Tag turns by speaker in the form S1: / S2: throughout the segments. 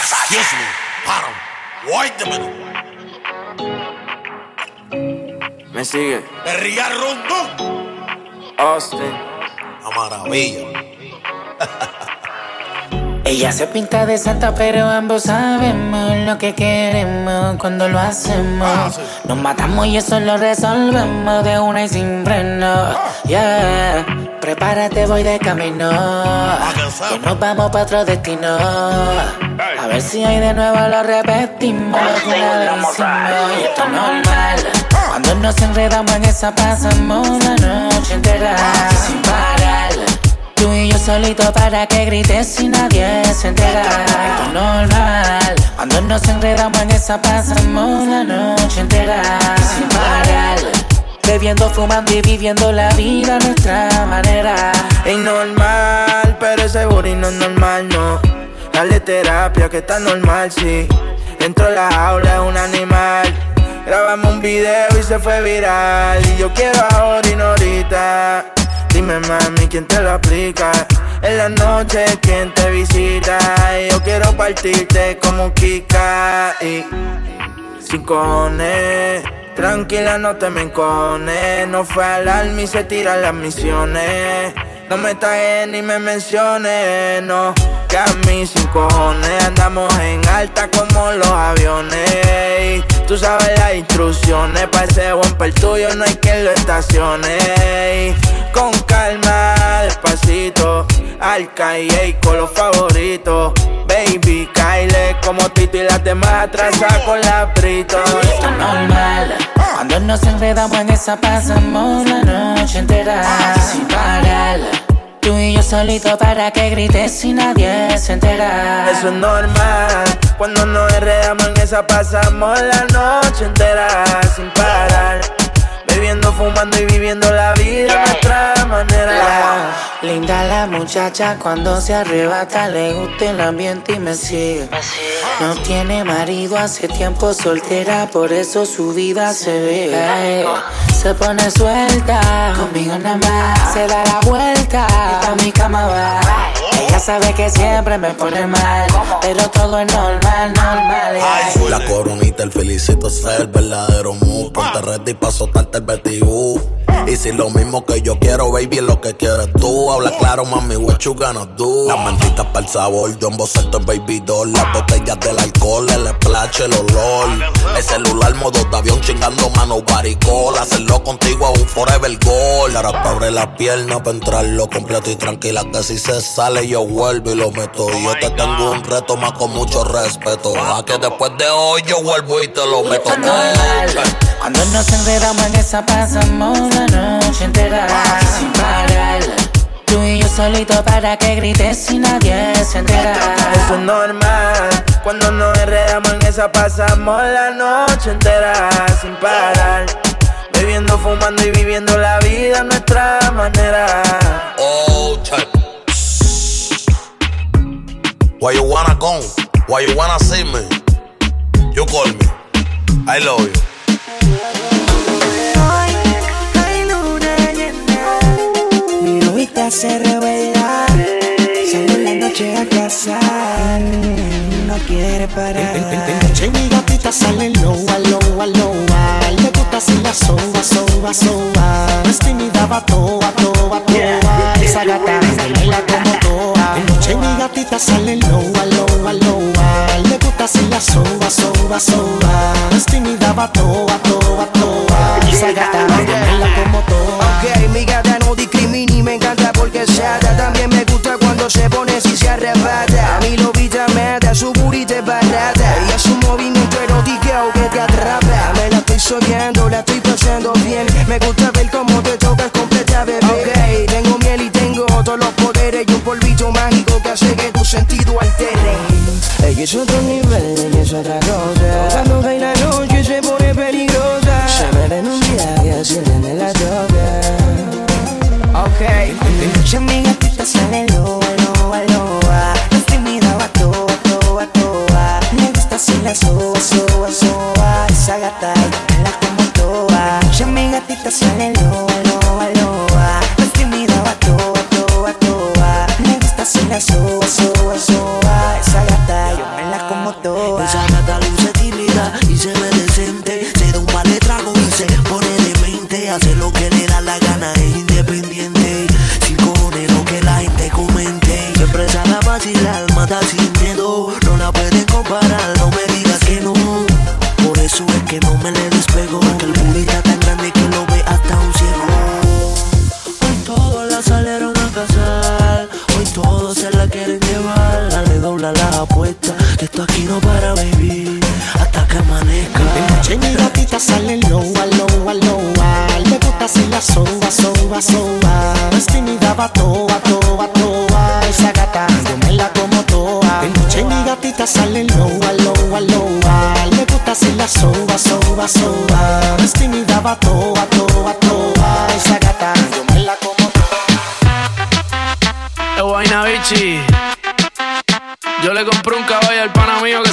S1: Excuse me, a minute.
S2: Me sigue.
S1: Perría Rondón.
S2: Austin.
S1: La maravilla.
S3: Ella se pinta de santa, pero ambos sabemos lo que queremos cuando lo hacemos.
S1: Ah, sí.
S3: Nos matamos y eso lo resolvemos de una y sin freno. Yeah, prepárate, voy de camino.
S1: que
S3: nos vamos para otro destino. A ver si hoy de nuevo lo repetimos. Y esto es normal. Cuando nos enredamos en esa pasamos la noche entera sin parar. Tú y yo solito para que grites y nadie se entera. Esto es normal. Cuando nos enredamos en esa pasamos la noche entera sin parar. Bebiendo, fumando y viviendo la vida a nuestra manera.
S2: Es normal, pero ese booty no es normal, no. Dale terapia que está normal, sí. Dentro de la jaula es un animal. Grabamos un video y se fue viral. Y yo quiero ahora y no ahorita. Dime, mami, ¿quién te lo aplica? En la noche, ¿quién te visita? Y yo quiero partirte como Kika. Y sin cojones. Tranquila, no te me encones. No fue al alma y se tiran las misiones. No me tagues ni me menciones, no. Que a sin cojones andamos en alta como los aviones. Tú sabes las instrucciones, para ese bumper tuyo no hay quien lo estacione. Con calma, despacito, al calle con los favoritos. Baby, Kyle como Tito y las demás atrasadas con la prito.
S3: Esto es normal. Cuando nos enredamos en esa pasamos la noche entera sin parar. Tú y yo solito para que grites y nadie se entera.
S2: Eso es normal. Cuando nos enredamos en esa pasamos la noche entera sin parar. Bebiendo, fumando y viviendo la
S3: muchacha cuando se arrebata, le gusta el ambiente y me sigue. No tiene marido, hace tiempo soltera, por eso su vida se ve. Se pone suelta, conmigo nada más. Se da la vuelta, pa' mi cama va. Ella sabe que siempre me pone mal, pero todo es normal, normal.
S4: La coronita, el felicito es el verdadero mood. Ponte ready pa' soltarte el BTU. Y si lo mismo que yo quiero, baby, es lo que quieres tú. Habla claro, mami, what you gonna do? Las mentitas para el sabor, yo en boceto en baby doll. Las botellas del alcohol, el splash, el olor. El celular, modo de avión, chingando mano, baricol. Hacerlo contigo es un forever goal. Ahora abre la pierna para entrarlo completo y tranquila. Que si se sale, yo vuelvo y lo meto. Y yo te tengo un reto más con mucho respeto. A que después de hoy yo vuelvo y te lo meto.
S3: Normal. Cuando nos enredamos en esa pasamos la noche entera sin parar. Tú y yo solito para que grites y nadie se entera.
S2: Eso es normal. Cuando nos enredamos en esa pasamos la noche entera sin parar. Bebiendo, fumando y viviendo la vida a nuestra manera.
S4: Oh, check. Why you wanna go? Why you wanna see me? You call me. I love you.
S5: Hoy hay luna llena, mi novita se revela, sale en la noche a casa, no quiere parar.
S6: Che, mi gatita sale loa, loa, loa Le gusta así la soba, soba, soba No es tímida, va toa, toa, toa. Esa gata baila como toa. Che, mi gatita sale loa, loa, loa. Le gusta así la soba, soba, soba No es tímida, va toa, toa, toa. Esa gata baila como toa.
S7: Ok, mi gata no discrimina y me encanta porque se ata. También me gusta cuando se pone así se arrebata. A mí lo vita mata, su burita es barata. Y es un movimiento erótico que te atrapa. Me la estoy soñando, la estoy pasando bien. Me gusta ver cómo te tocas completa, bebé. Ok, tengo miel y tengo todos los poderes Y un polvito mágico que hace que tu sentido altere. Ella es otro nivel, ella es otra cosa. Cuando cae la noche se pone peligrosa. Se me en un viaje, se me la toca Ok.
S5: Ya mi gatita sale loa,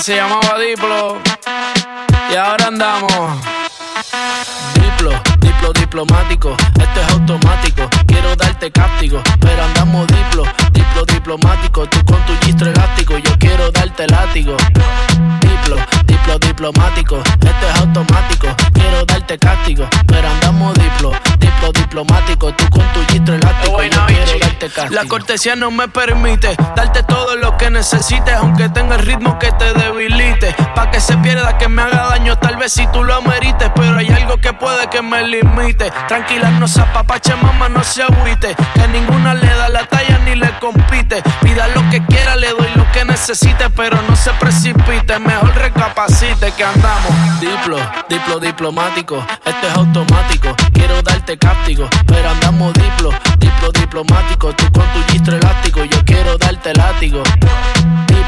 S8: se llamaba Diplo. La cortesía no me permite darte todo lo que necesites, aunque tenga el ritmo que te debilite. Pa' que se pierda, que me haga daño, tal vez si tú lo amerites, pero hay algo que puede que me limite. Tranquila, no se apapache, mamá, no se agüite. Que ninguna le da la talla ni le compite. Pida lo que quiera, le doy lo que necesite, pero no se precipite. Mejor recapacite que andamos. Diplo, diplo diplomático, esto es automático. Quiero darte cáptico, pero andamos diplo, diplo diplomático. Tú con tu gistro elástico, yo quiero darte látigo.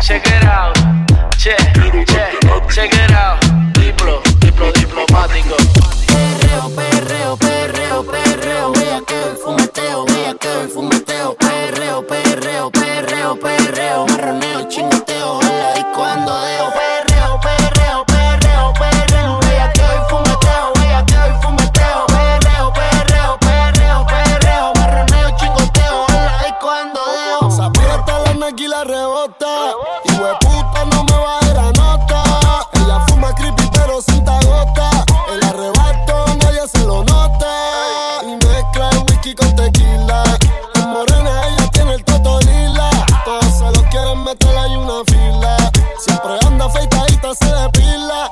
S8: Check it out, check, check, check it out. Diplo, diplo diplomático.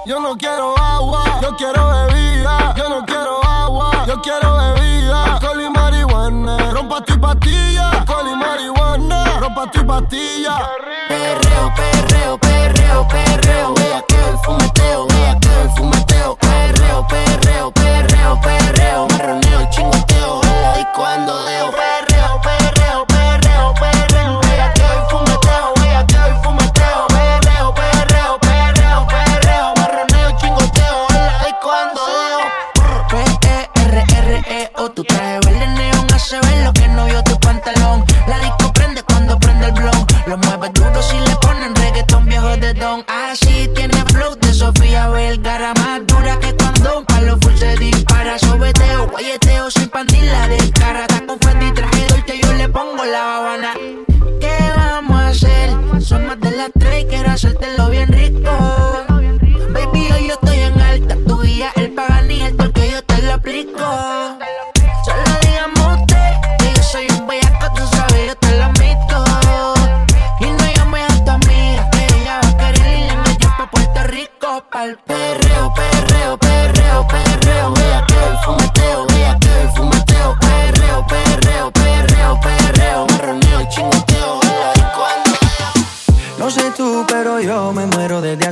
S9: Yo no quiero agua, yo quiero bebida. Yo no quiero agua, yo quiero bebida. Alcohol y marihuana. Rompa tu pastilla. Alcohol y marihuana. Rompa tu pastilla.
S10: Perreo, perreo, perreo, perreo, vea que el fumeteo, vea que el fumeteo, perreo, perreo, perreo, perreo, marroneo, chingoteo, en la disco ando deo,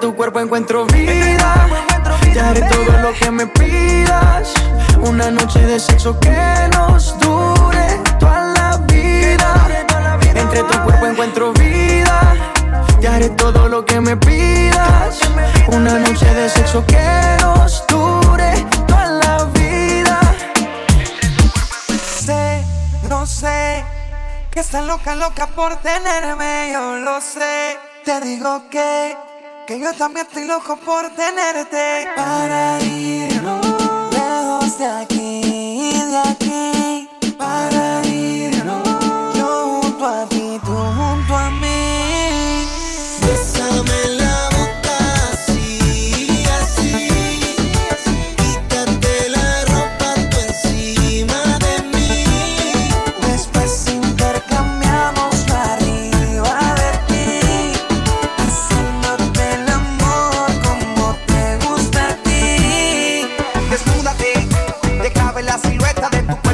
S11: tu cuerpo encuentro vida. Te haré todo lo que me pidas. Una noche de sexo que nos dure toda la vida. Entre tu cuerpo encuentro vida. Te haré todo lo que me pidas. Una noche de sexo que nos dure toda la vida.
S5: sé, no sé, que estás loca, loca por tenerme, yo lo sé. Te digo que, que yo también estoy loco por tenerte. Para irnos lejos de aquí,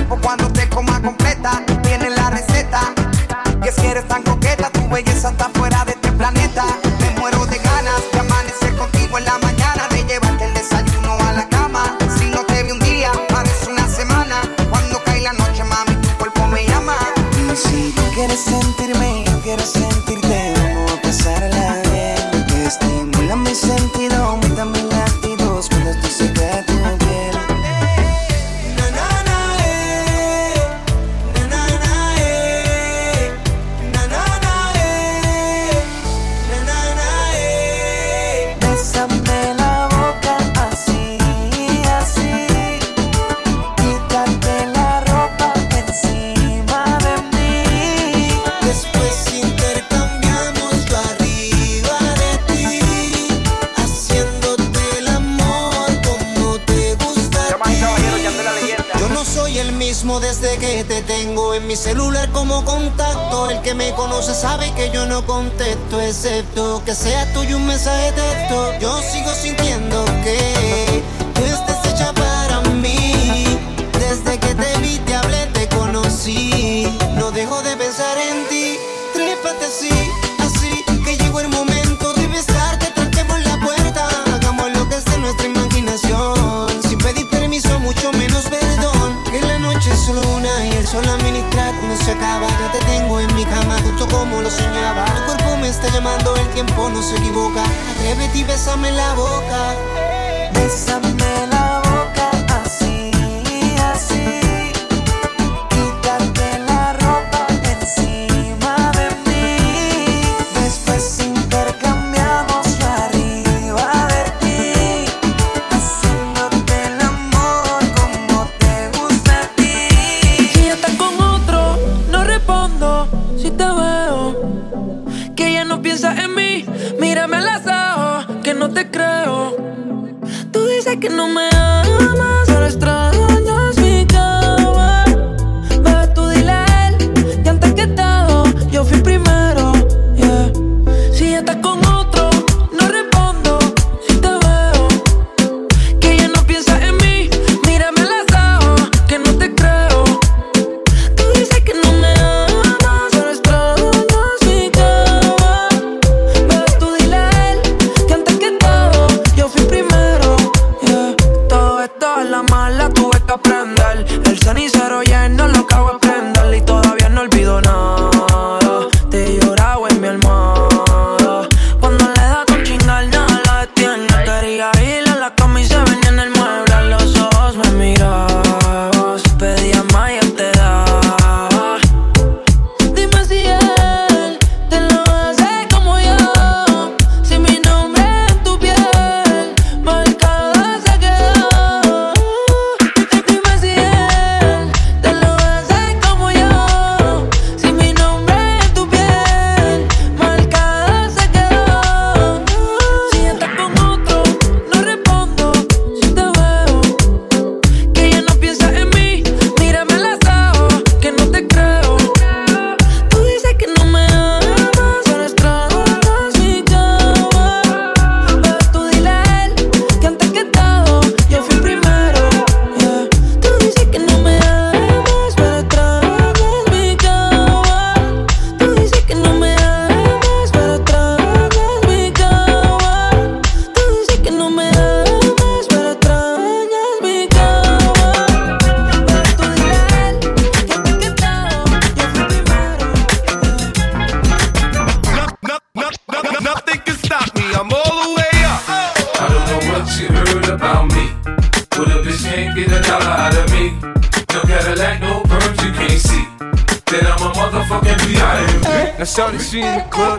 S12: cuerpo cuando te coma completa. Tiene la receta, que si eres tan coqueta, tu belleza está fuera
S13: excepto que sea tuyo un mensaje de texto. Yo sigo sintiendo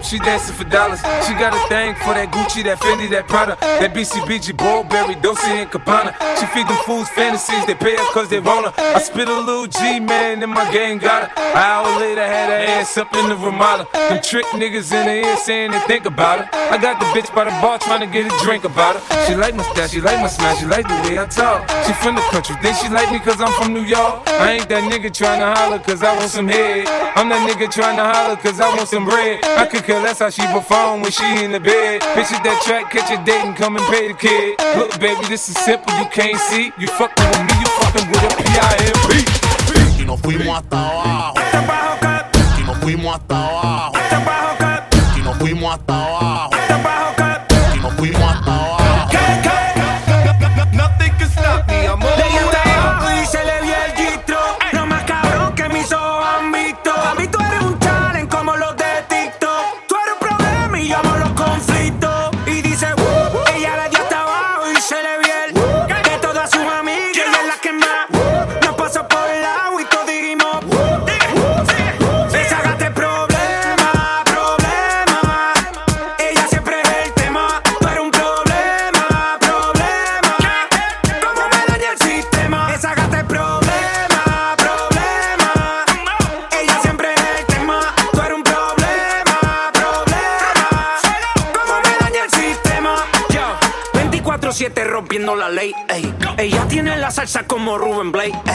S14: She dancing for dollars. She got a thing for that Gucci, that Fendi, that Prada, that BCBG, boy, very Dosie and Cabana. She feed them fools fantasies, they pay her cause they want her. I spit a little G, man, and my gang got her. An hour later, had her ass up in the Ramada. Them trick niggas in the ear saying they think about her. I got the bitch by the bar trying to get a drink about her. She like my style, she like my smile, she like the way I talk. She from the country, then she like me cause I'm from New York. I ain't that nigga trying to holler cause I want some head. I'm that nigga trying to holler cause I want some bread. I could care less how she perform when she in the bed. Bitches that track, catch a date and come and pay the kid. Look baby, this is simple, you can't see. You fucking with me, you fucking with a P-I-M-P.
S4: Y nos fuimos hasta abajo. Y nos fuimos. Hasta abajo, Y nos fuimos
S15: hasta abajo. Rubén Blake.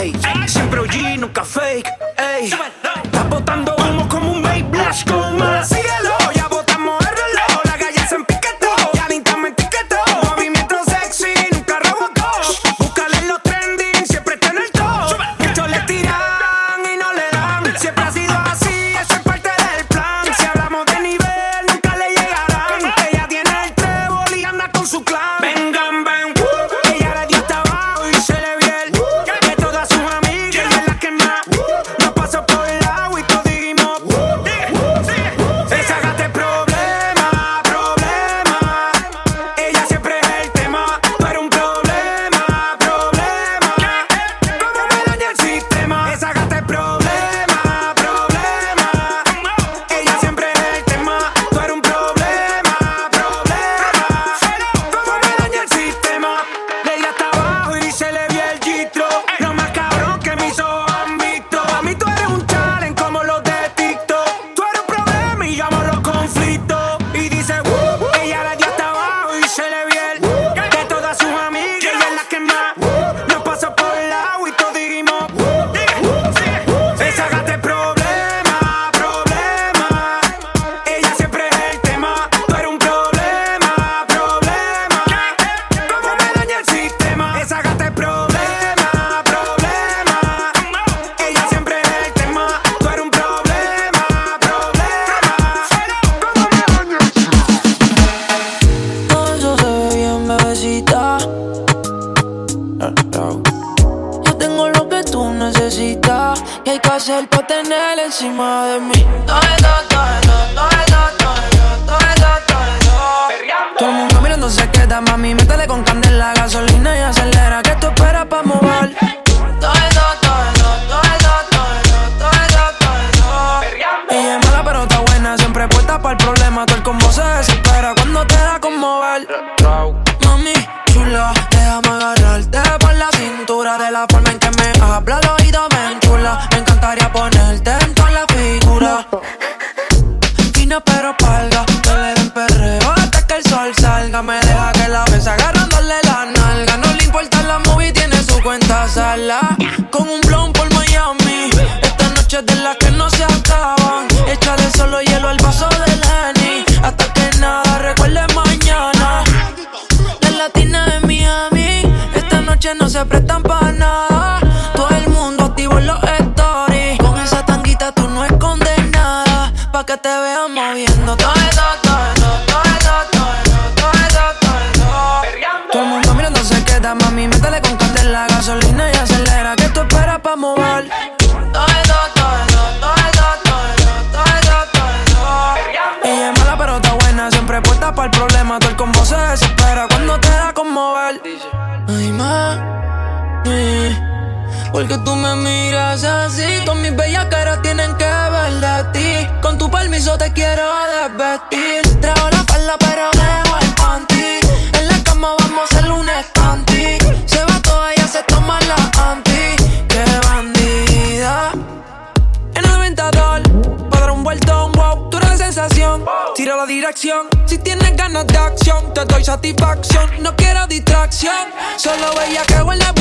S15: te doy satisfacción. No quiero distracción, solo veía que en la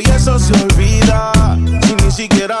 S15: y eso se
S11: olvida. Si ni siquiera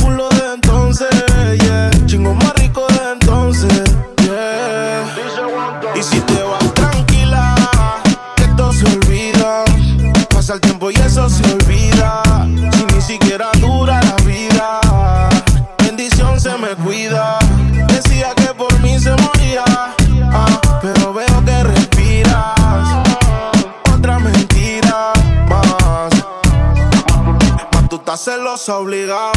S11: obligado.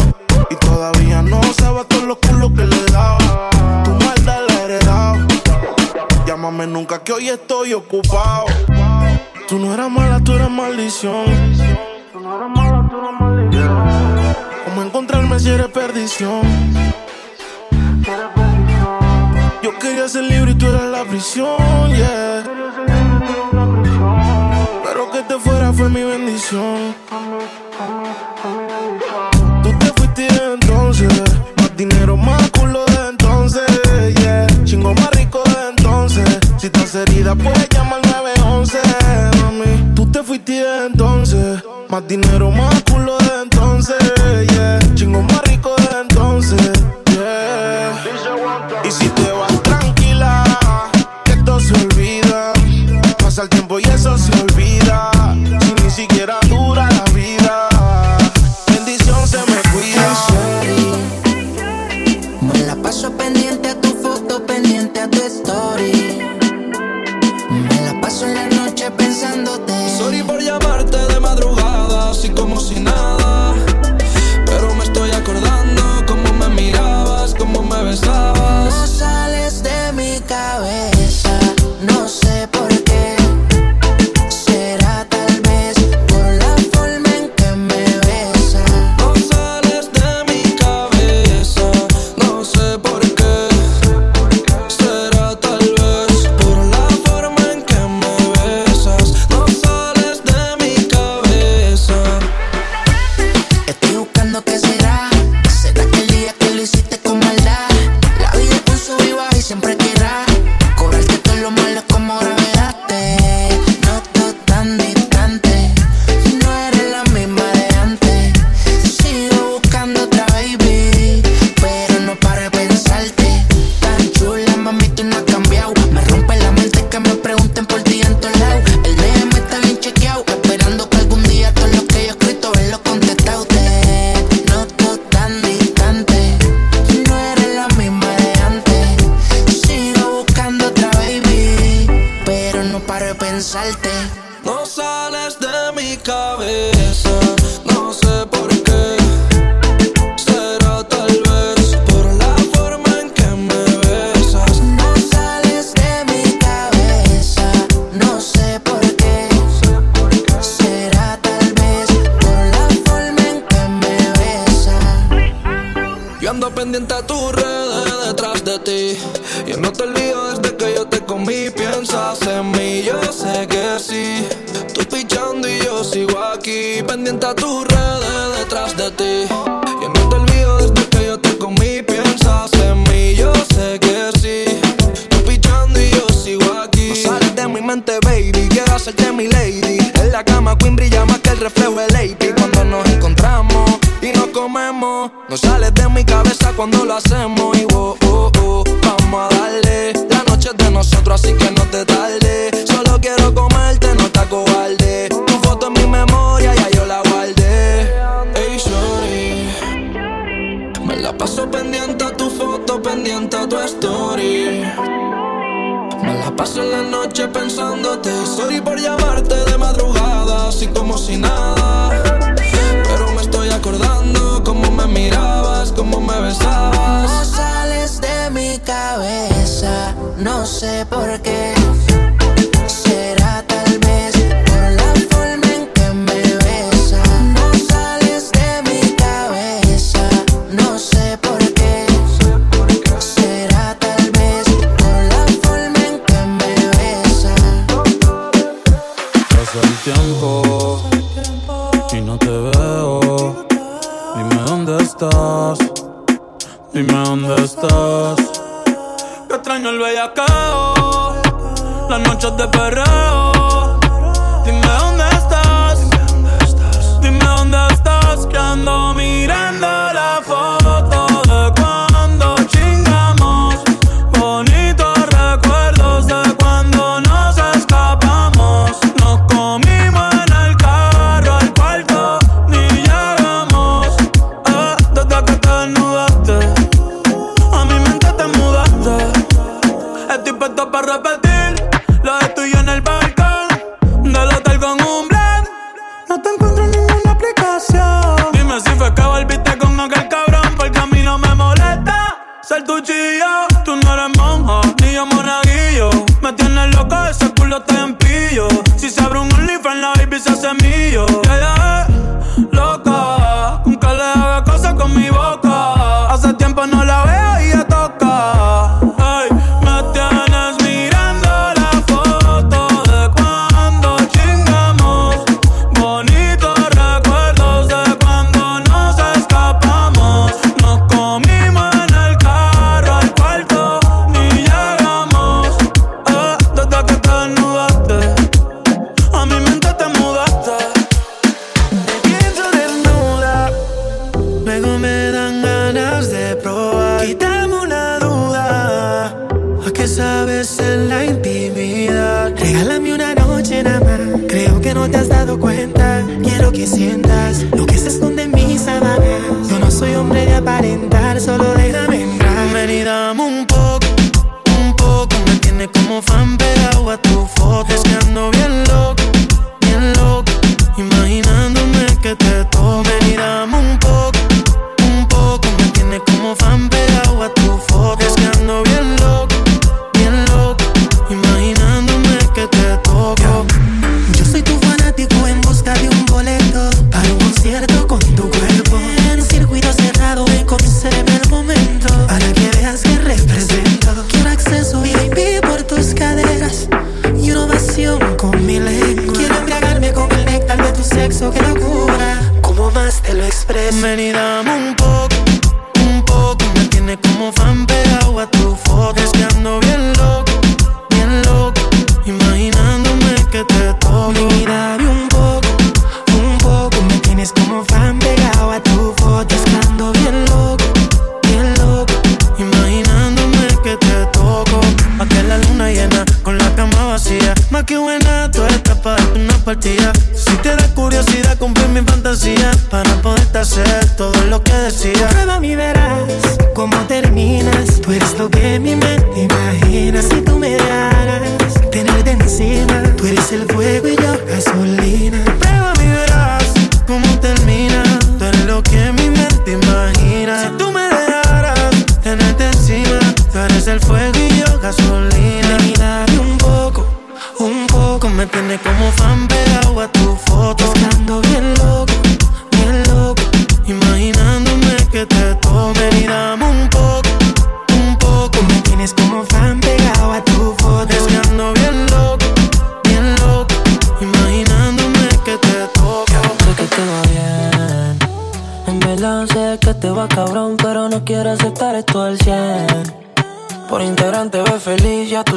S11: Y todavía no sabe todos los culos que le daba. Tu maldad la heredado. Llámame nunca que hoy estoy ocupado. Tú no eras mala, tú eras maldición. Tú no eras mala, tú eras maldición. ¿Cómo encontrarme si eres perdición? Yo quería ser libre y tú eras la prisión. Pero que te fuera fue mi bendición. Dinero más culo de entonces, yeah. Chingo más rico de entonces. Si estás herida, puedes llamar 911, mami. Tú te fuiste entonces. Más dinero más culo de entonces, yeah. Chingo más rico de entonces, yeah. Y si te vas tranquila, que esto se olvida. Pasa el tiempo y eso se olvida. Si ni siquiera dura la
S16: baby. Quiero hacerte mi lady. En la cama, Queen brilla más que el reflejo de Lady. Cuando nos encontramos y nos comemos, no sales de mi cabeza cuando lo hacemos. Y oh, oh, oh, vamos a darle. La noche es de nosotros, así que no te tarde. Solo quiero comerte, no te cobarde. Tu foto en mi memoria, ya yo la guardé. Ey, sorry. Me la paso pendiente a tu foto, pendiente a tu story. Paso la noche pensándote. Sorry por llamarte de madrugada, así como si nada. Pero me estoy acordando cómo me mirabas, cómo me besabas.
S10: No sales de mi cabeza, no sé por qué.
S17: Las noches de perreo.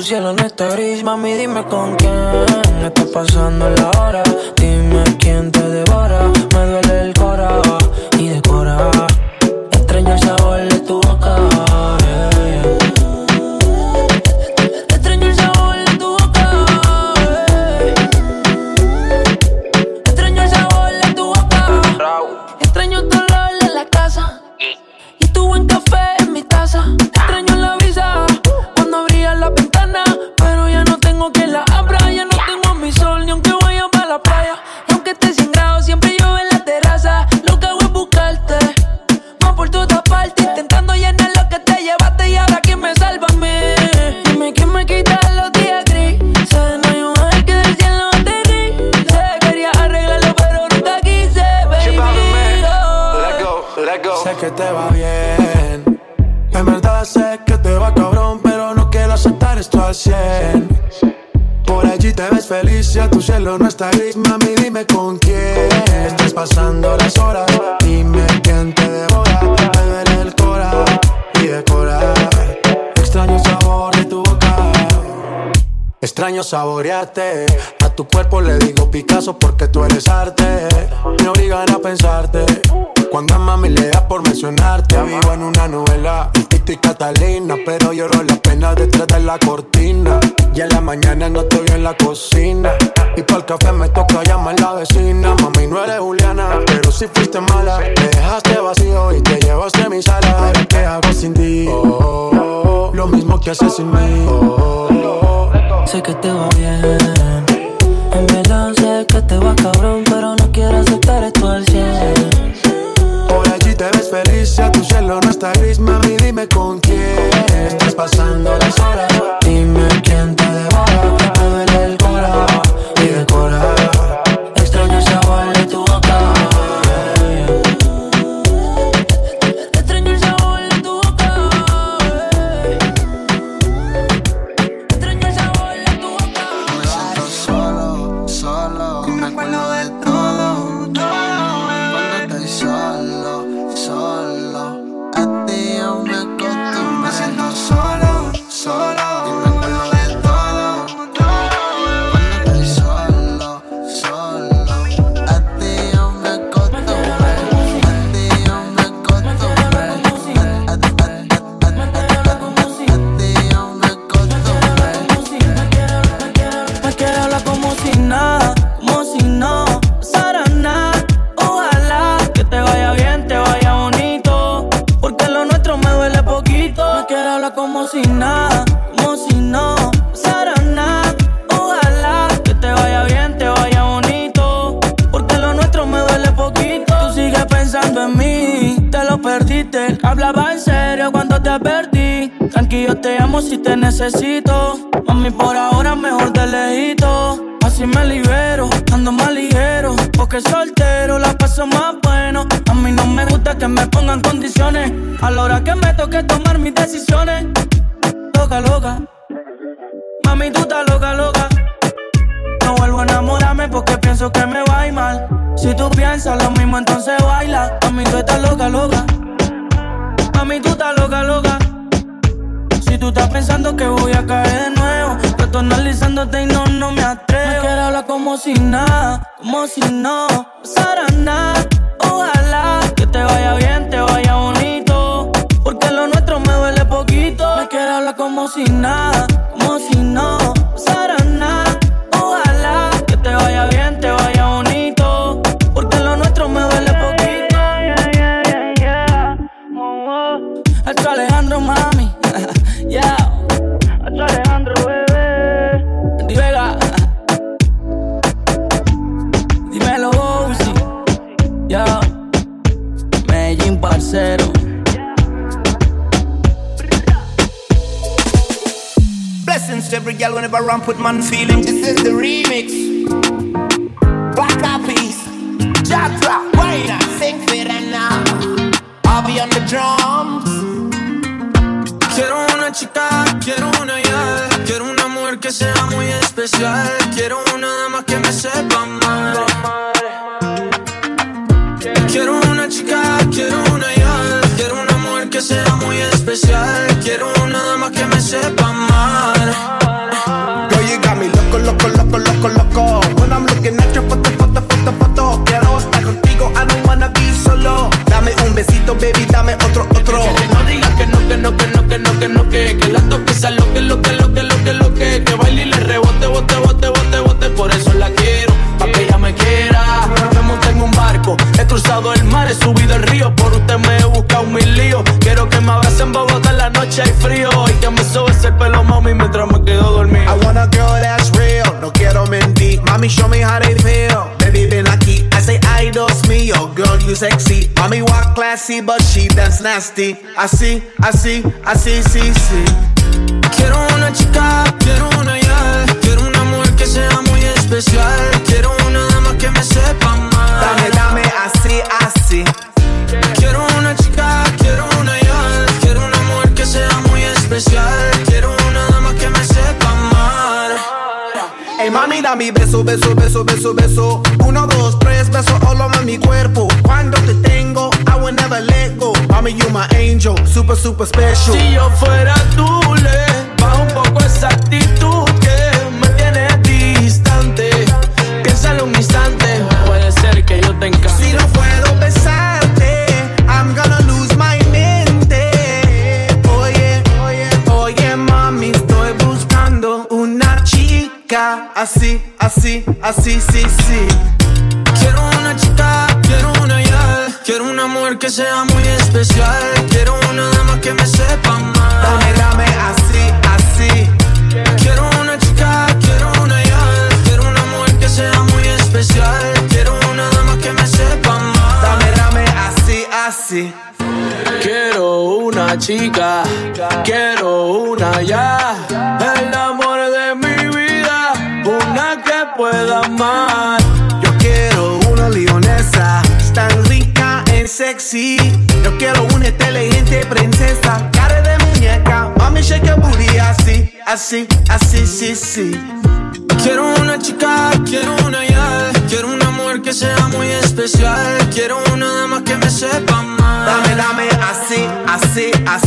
S15: cielo no está gris, mami, dime con quién está pasando la hora. Dime quién te debe saboreaste. A
S18: tu cuerpo le digo Picasso porque tú eres arte. Me obligan a pensarte. Cuando a mami le da por mencionarte, vivo en una novela. Tito y Catalina, pero lloro las penas detrás de la cortina. Y en la mañana no estoy en la cocina. Y para el café me toca llamar la vecina. Mami, no eres Juliana, pero si fuiste mala. Me dejaste vacío y te llevaste a mi sala. ¿Qué hago sin ti? Oh, lo mismo que haces sin mí. Oh,
S15: sé que te va bien. En verdad sé que te va cabrón, pero no quiero aceptar esto al 100.
S18: Por allí te ves feliz, si a tu cielo no está gris, mami, dime con quién. Estás pasando las horas.
S15: como si nada.
S19: put man feel walk classy, but she dance nasty. Así, así, así, sí, sí.
S16: Quiero
S19: my angel, super, super special.
S20: Si yo fuera tú, le bajo un poco esa actitud que me tiene distante. Piénsalo un instante, puede ser que yo te encante.
S19: Si no puedo besarte, I'm gonna lose my mente. Oye, oye, oye, mami, estoy buscando una chica así, así, así, sí, sí. Así, así, sí, sí.
S16: Quiero una chica, quiero una ya. Quiero una mujer que sea muy especial. Quiero una dama que me sepa mal.
S19: Dame, dame así, así, así.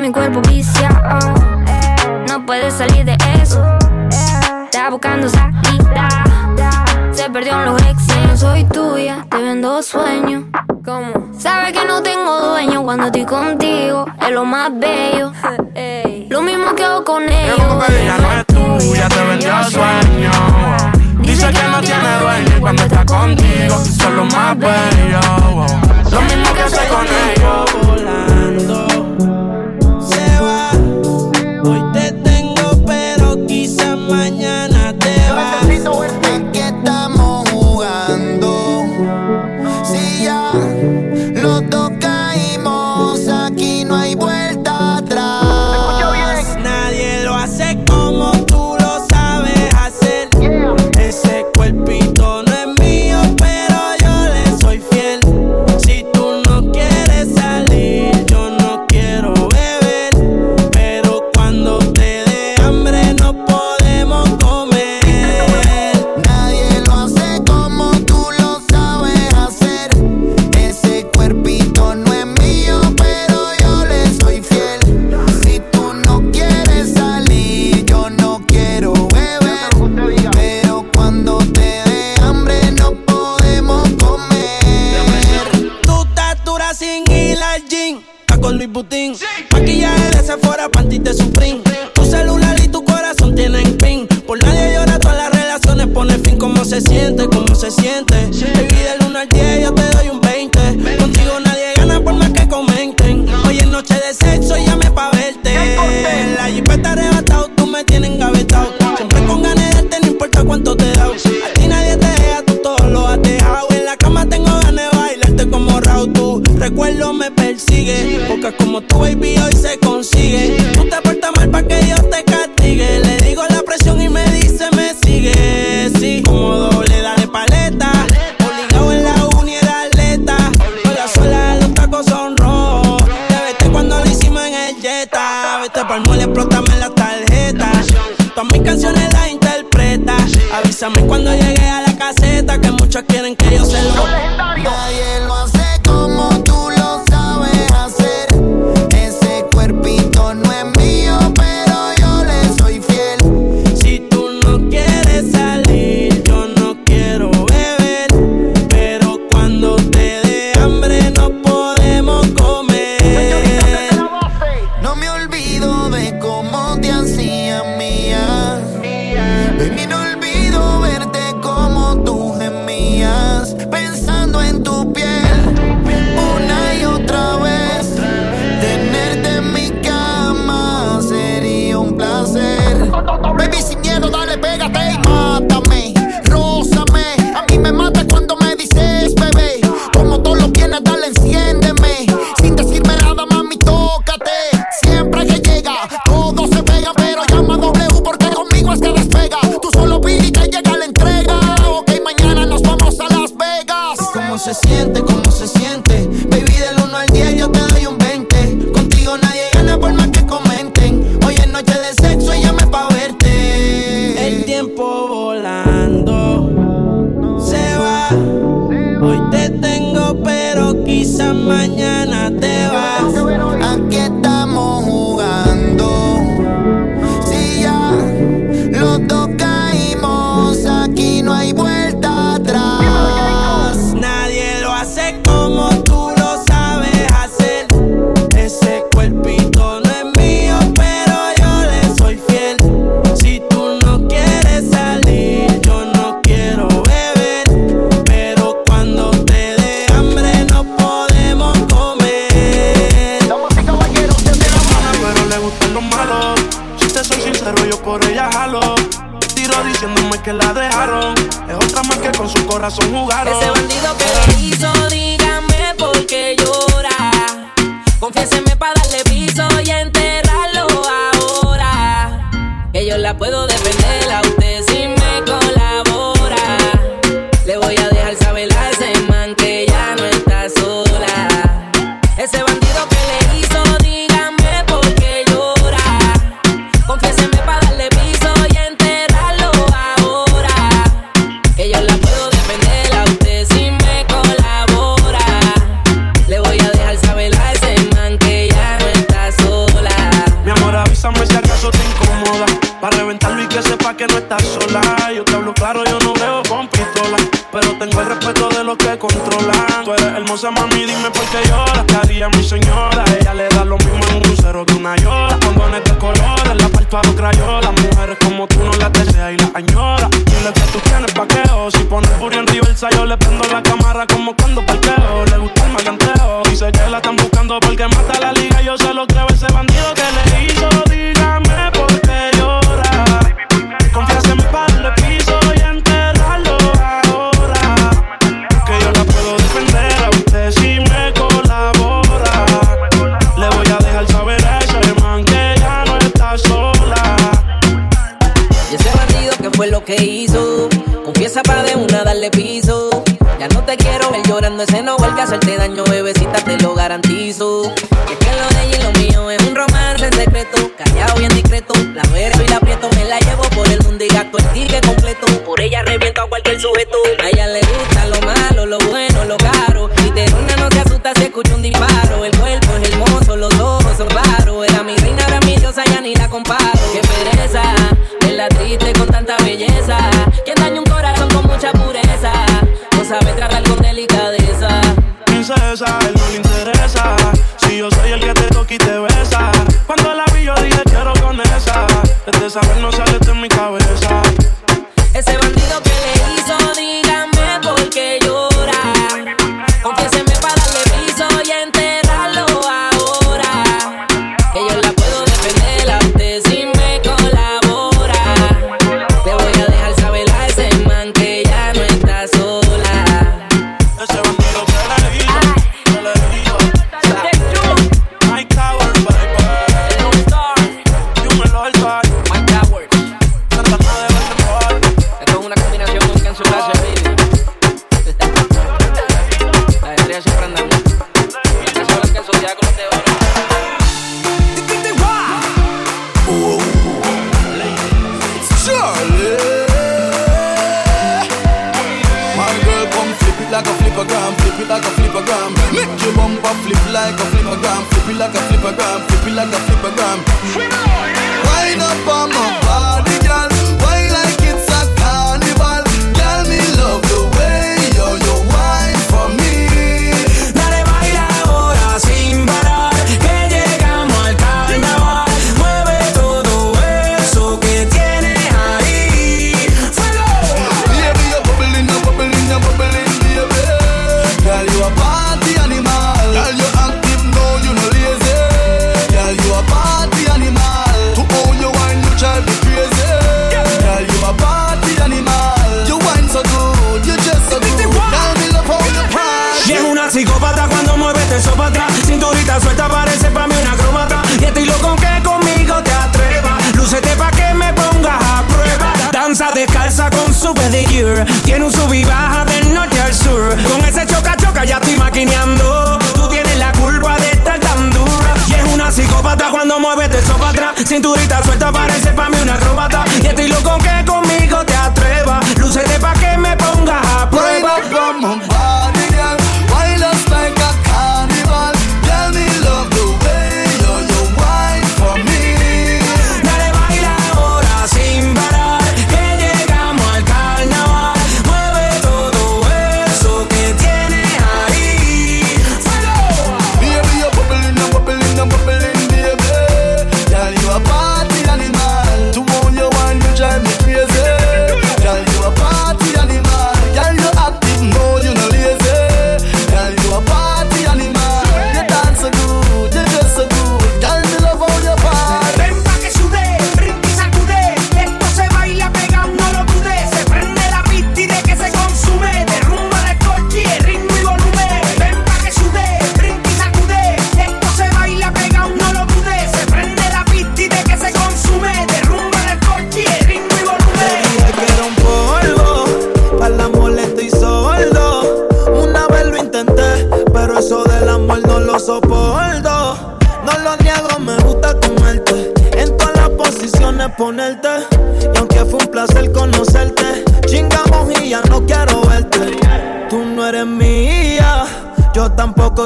S21: mi cuerpo viciado. Eh. No puedes salir de eso. Está buscando salida. Se perdió en los exes. Soy tuya, te vendo sueños. ¿Cómo? Sabes que no tengo dueño cuando estoy contigo. Es lo más bello. Lo mismo que hago con ellos.
S11: Como que diga, no es tuya, te vendió sueño. Dice que, no tiene dueño cuando está contigo. Son lo más bello. Lo mismo que hace con ellos.
S2: Volando.
S15: piso. Ya no
S11: te
S22: quiero ver llorando, ese no vuelve a hacerte
S16: cinturita suelta para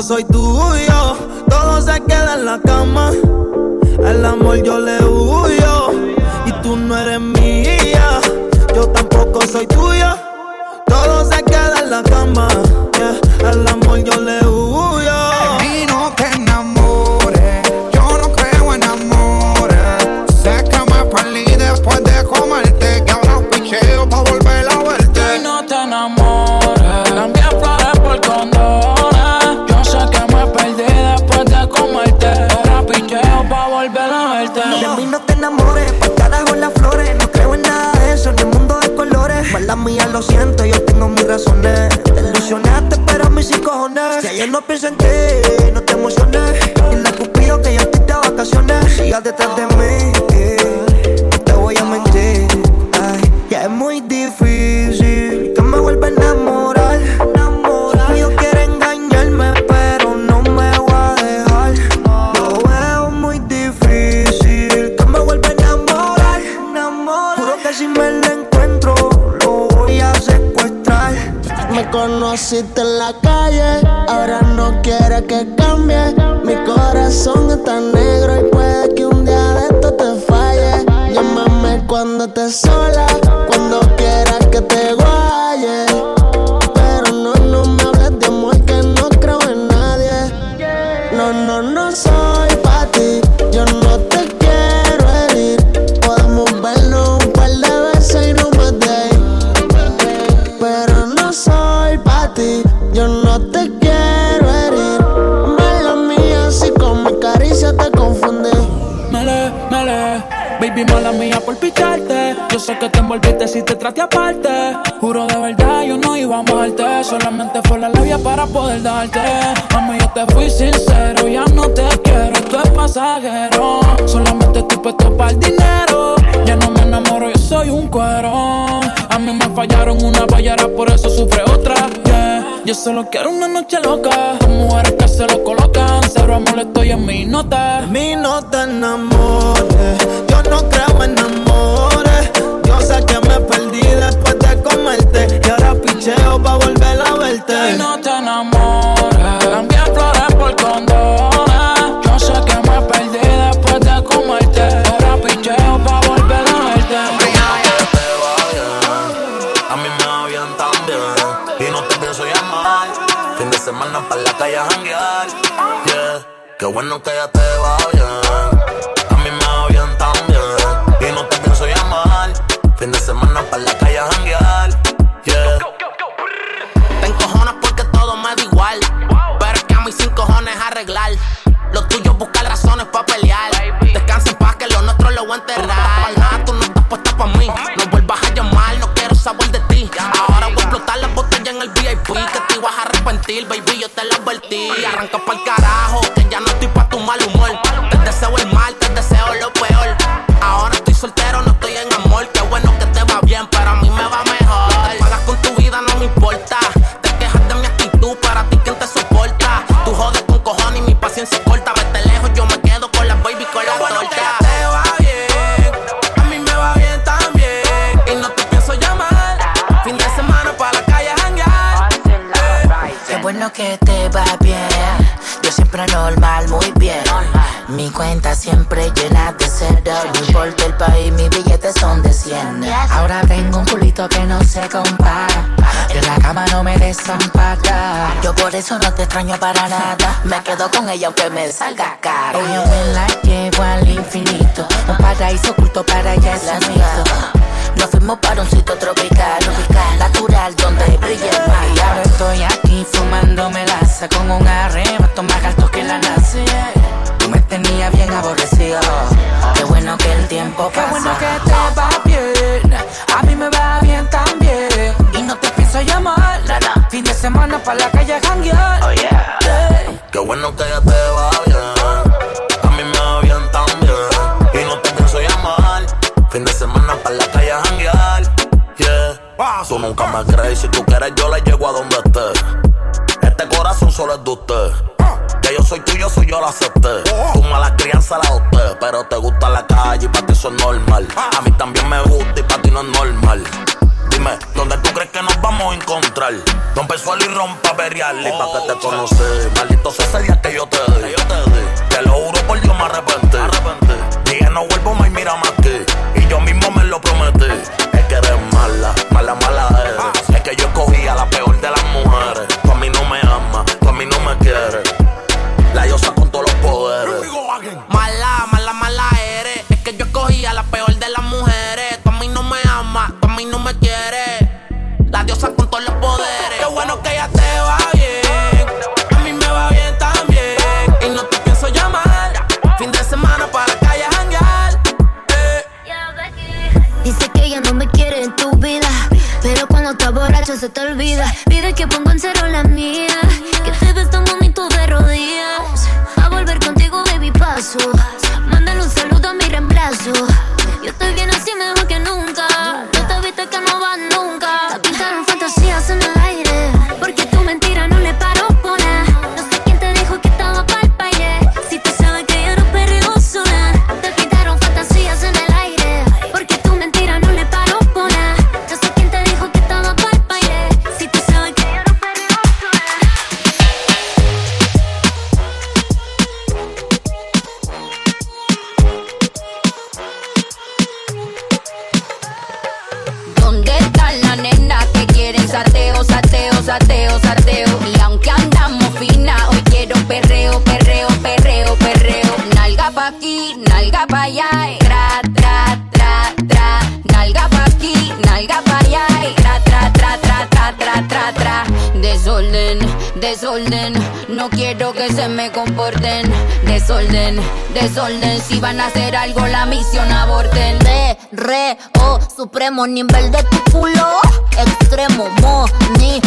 S18: soy tuyo. Todo se queda en la cama
S15: solo quiero una noche loca. Las mujeres que se lo colocan, cero amor estoy en mi nota.
S18: Mi nota en yo no creo en amores. Yo sé que me perdí después de comerte y ahora picheo pa' volver a verte.
S15: Mi nota en amores, cambié flores por condón. pa'
S4: la calle a janguear. Yeah, qué bueno que ya te va bien.
S23: Yo
S3: por eso no te extraño para nada. Me quedo con ella aunque me salga cara. Ella me la llevo al infinito. Un paraíso oculto para ella es sanito. Nos fuimos para un sitio tropical, tropical, natural, donde brilla el mar. Y ahora estoy aquí fumándome laza con un arrebato más alto que la nazi. Tú me tenías bien aborrecido. Qué bueno que el tiempo pasa.
S18: Qué bueno que te va pa' la calle janguear.
S3: Oh, yeah.
S4: Qué bueno que ya te va bien. A mí me va bien. Y no te pienso llamar. Fin de semana pa' la calle janguear. Yeah. Tú nunca me crees. Si tú quieres, yo le llego a donde esté. Este corazón solo es de usted. Ya yo soy tuyo, soy yo oh. la acepté. Tu mala crianza la adopté. Pero te gusta la calle y para ti eso es normal.
S24: conocer.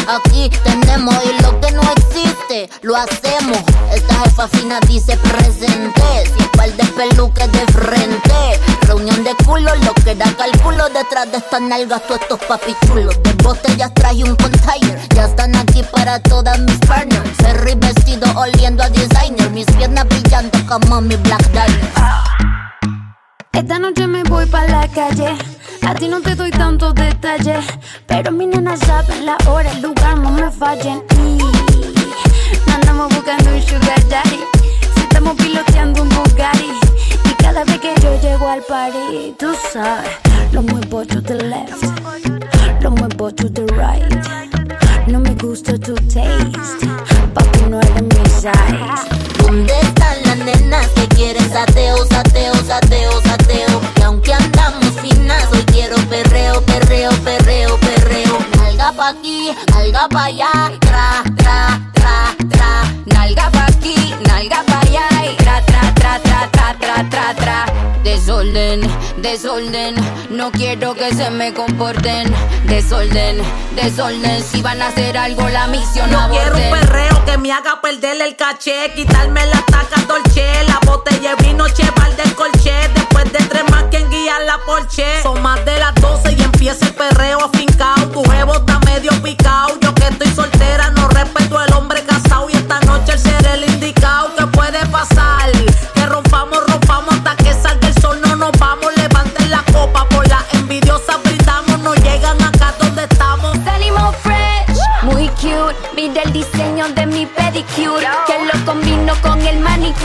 S24: Aquí
S25: tenemos. Y lo que no existe, lo hacemos. Esta jefa fina dice presente. Sin par de peluques de frente. Reunión de culo, lo que da cálculo. Detrás de estas nalgas, todos estos papichulos. De botellas traje un container. Ya están aquí para todas mis partners. Ferry vestido oliendo a designer. Mis piernas brillando como mi Black Diamond.
S26: Esta noche me voy pa' la calle. A ti no te doy tantos detalles. Pero mi nena saben la hora, el lugar, no me fallen. Y andamos buscando un sugar daddy. Si estamos piloteando un Bugatti. Y cada vez que yo llego al party, tú sabes, lo muevo to the left. Lo muevo to the right. No me gusta tu taste. Papi, no eres mi size.
S25: ¿Dónde están las nenas que quieren sateo, sateo, sateo, Y aunque andamos finas, hoy quiero perreo, perreo, perreo, perreo. Nalga pa' aquí, nalga pa' allá,
S24: tra, tra, tra, tra. Nalga pa' aquí, nalga pa' allá, y tra, tra, tra, tra, tra, tra, tra, tra. Desorden, desorden, no quiero que se me comporten. Desorden, desorden, si van a hacer algo la misión
S27: Yo quiero un perreo que me haga perder el caché, quitarme la taca dolce, la botella de vino cheval del colche. Después de tres más, quien guía la porche. Son más de las 12 y empieza el perreo afincao. Tu huevo está medio picao.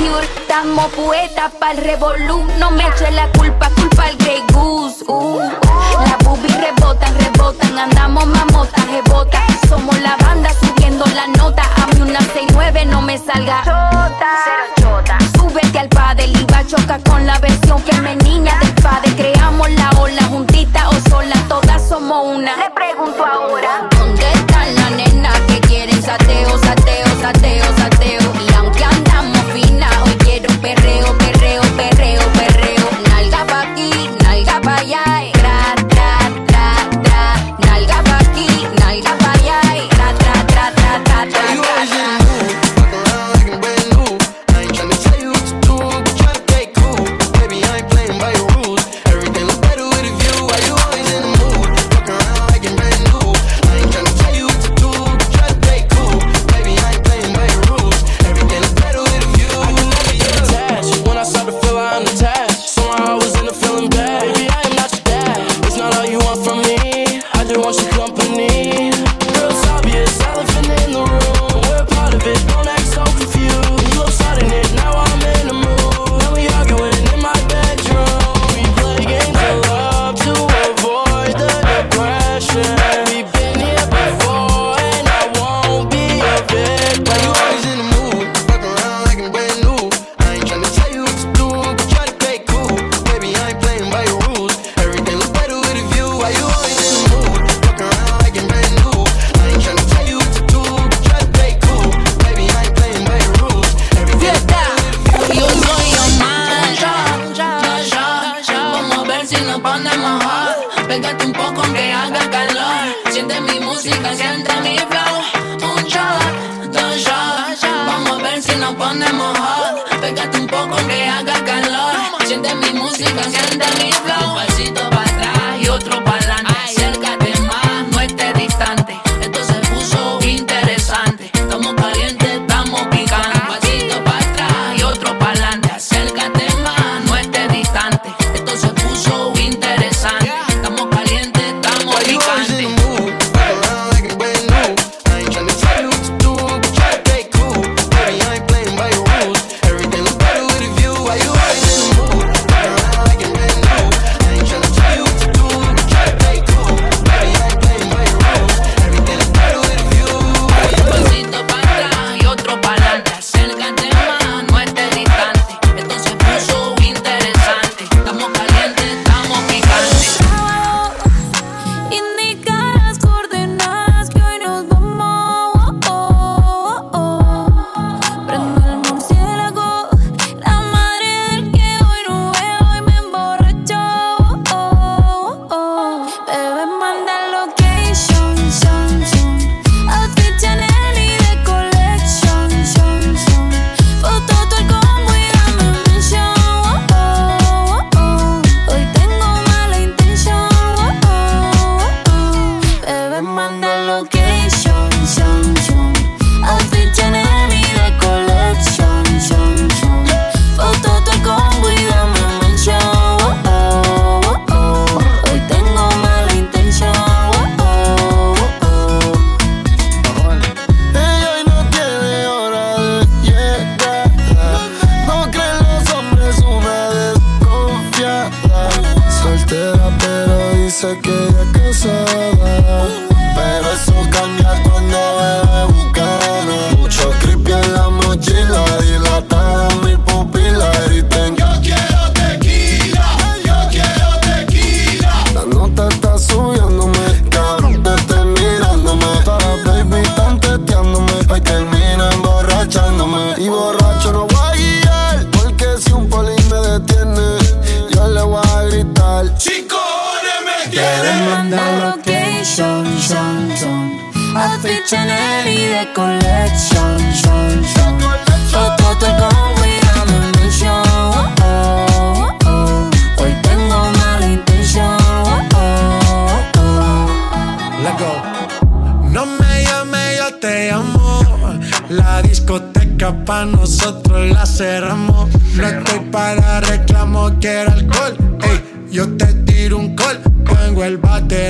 S26: Manicure. Estamos poetas para el revolú. No me eche la culpa, culpa al Grey Goose. Uh. Las boobies rebotan, rebotan. Andamos mamotas, rebotas. Somos la banda subiendo la nota. A mí una 69 no me salga. Chota. Súbete al padel y va a chocar con la versión que me niña del padre. Creamos la ola juntita o sola. Todas somos una. Le pregunto ahora.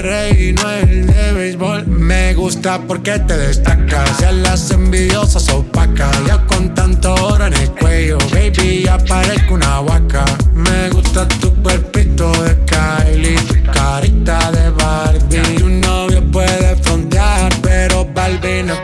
S24: Monterrey y
S28: no
S29: el de béisbol. Me gusta porque te destacas. Ya las envidiosas opacas. Ya con tanto oro en el cuello, baby, ya parezco una vaca. Me gusta tu cuerpito de Kylie, tu carita de Barbie. Tu novio puede frontear, pero Barbie no es